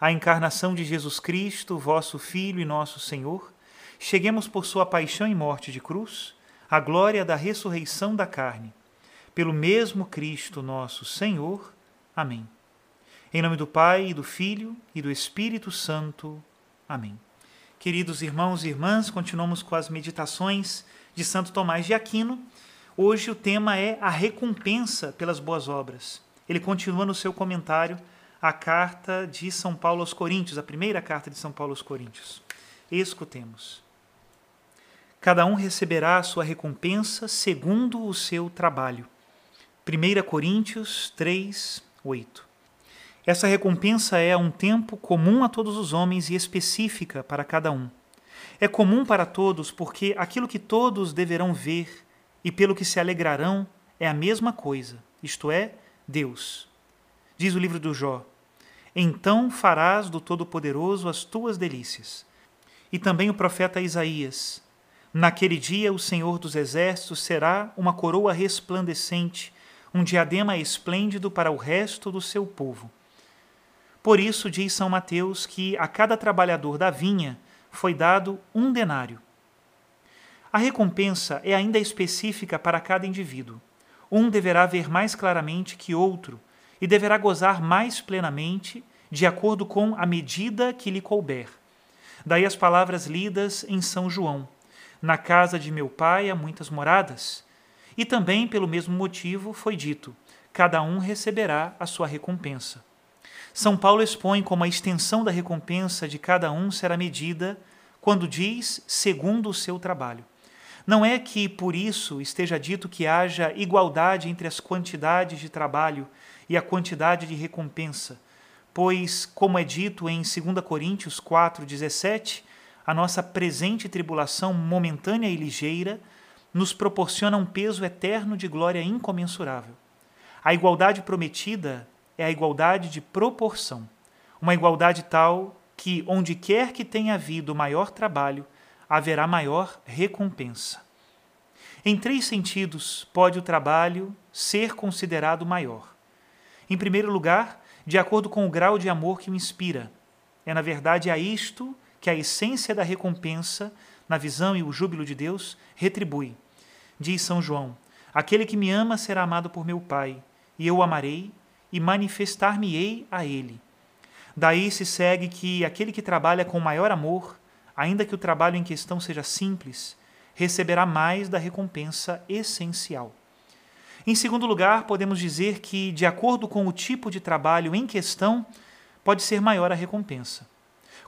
a encarnação de Jesus Cristo, vosso Filho e nosso Senhor, cheguemos por sua paixão e morte de cruz, à glória da ressurreição da carne. Pelo mesmo Cristo nosso Senhor. Amém. Em nome do Pai, e do Filho e do Espírito Santo. Amém. Queridos irmãos e irmãs, continuamos com as meditações de Santo Tomás de Aquino. Hoje o tema é a recompensa pelas boas obras. Ele continua no seu comentário a carta de São Paulo aos Coríntios, a primeira carta de São Paulo aos Coríntios. Escutemos. Cada um receberá a sua recompensa segundo o seu trabalho. 1 Coríntios 3, 8. Essa recompensa é a um tempo comum a todos os homens e específica para cada um. É comum para todos porque aquilo que todos deverão ver e pelo que se alegrarão é a mesma coisa, isto é, Deus. Diz o livro do Jó: Então farás do Todo-Poderoso as tuas delícias. E também o profeta Isaías: Naquele dia o Senhor dos Exércitos será uma coroa resplandecente, um diadema esplêndido para o resto do seu povo. Por isso diz São Mateus que a cada trabalhador da vinha foi dado um denário. A recompensa é ainda específica para cada indivíduo. Um deverá ver mais claramente que outro e deverá gozar mais plenamente, de acordo com a medida que lhe couber. Daí as palavras lidas em São João: Na casa de meu pai há muitas moradas. E também, pelo mesmo motivo, foi dito: Cada um receberá a sua recompensa. São Paulo expõe como a extensão da recompensa de cada um será medida quando diz segundo o seu trabalho. Não é que por isso esteja dito que haja igualdade entre as quantidades de trabalho e a quantidade de recompensa, pois, como é dito em 2 Coríntios 4,17, a nossa presente tribulação momentânea e ligeira nos proporciona um peso eterno de glória incomensurável. A igualdade prometida é a igualdade de proporção, uma igualdade tal que, onde quer que tenha havido maior trabalho, haverá maior recompensa. Em três sentidos pode o trabalho ser considerado maior. Em primeiro lugar, de acordo com o grau de amor que o inspira. É, na verdade, a isto que a essência da recompensa, na visão e o júbilo de Deus, retribui. Diz São João: Aquele que me ama será amado por meu Pai, e eu o amarei e manifestar-me-ei a ele. Daí se segue que aquele que trabalha com maior amor, ainda que o trabalho em questão seja simples, receberá mais da recompensa essencial. Em segundo lugar, podemos dizer que, de acordo com o tipo de trabalho em questão, pode ser maior a recompensa.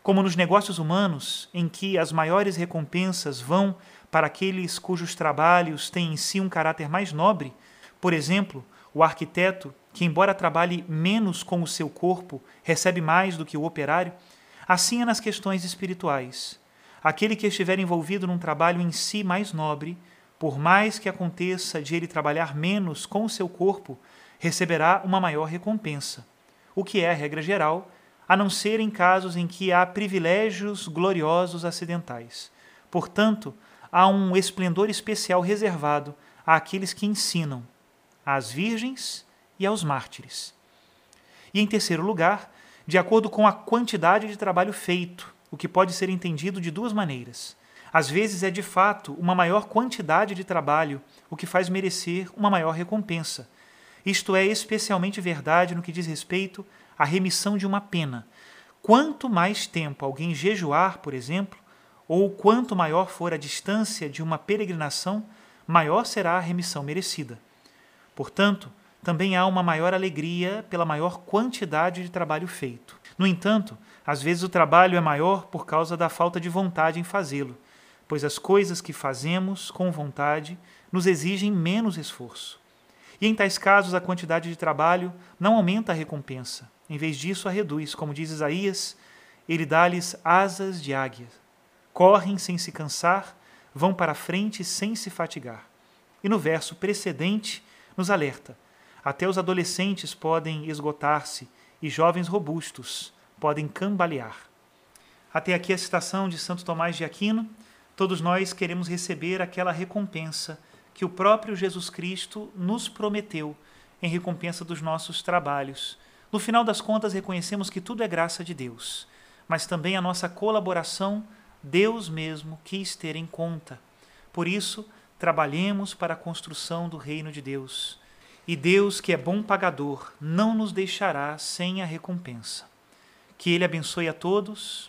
Como nos negócios humanos, em que as maiores recompensas vão para aqueles cujos trabalhos têm em si um caráter mais nobre, por exemplo, o arquiteto, que, embora trabalhe menos com o seu corpo, recebe mais do que o operário, assim é nas questões espirituais. Aquele que estiver envolvido num trabalho em si mais nobre por mais que aconteça de ele trabalhar menos com o seu corpo, receberá uma maior recompensa, o que é, a regra geral, a não ser em casos em que há privilégios gloriosos acidentais. Portanto, há um esplendor especial reservado àqueles que ensinam, às virgens e aos mártires. E em terceiro lugar, de acordo com a quantidade de trabalho feito, o que pode ser entendido de duas maneiras. Às vezes é de fato uma maior quantidade de trabalho o que faz merecer uma maior recompensa. Isto é especialmente verdade no que diz respeito à remissão de uma pena. Quanto mais tempo alguém jejuar, por exemplo, ou quanto maior for a distância de uma peregrinação, maior será a remissão merecida. Portanto, também há uma maior alegria pela maior quantidade de trabalho feito. No entanto, às vezes o trabalho é maior por causa da falta de vontade em fazê-lo, pois as coisas que fazemos com vontade nos exigem menos esforço. E em tais casos a quantidade de trabalho não aumenta a recompensa, em vez disso a reduz, como diz Isaías, ele dá-lhes asas de águia. Correm sem se cansar, vão para a frente sem se fatigar. E no verso precedente nos alerta: até os adolescentes podem esgotar-se e jovens robustos podem cambalear. Até aqui a citação de Santo Tomás de Aquino. Todos nós queremos receber aquela recompensa que o próprio Jesus Cristo nos prometeu em recompensa dos nossos trabalhos. No final das contas, reconhecemos que tudo é graça de Deus, mas também a nossa colaboração Deus mesmo quis ter em conta. Por isso, trabalhemos para a construção do reino de Deus. E Deus, que é bom pagador, não nos deixará sem a recompensa. Que Ele abençoe a todos,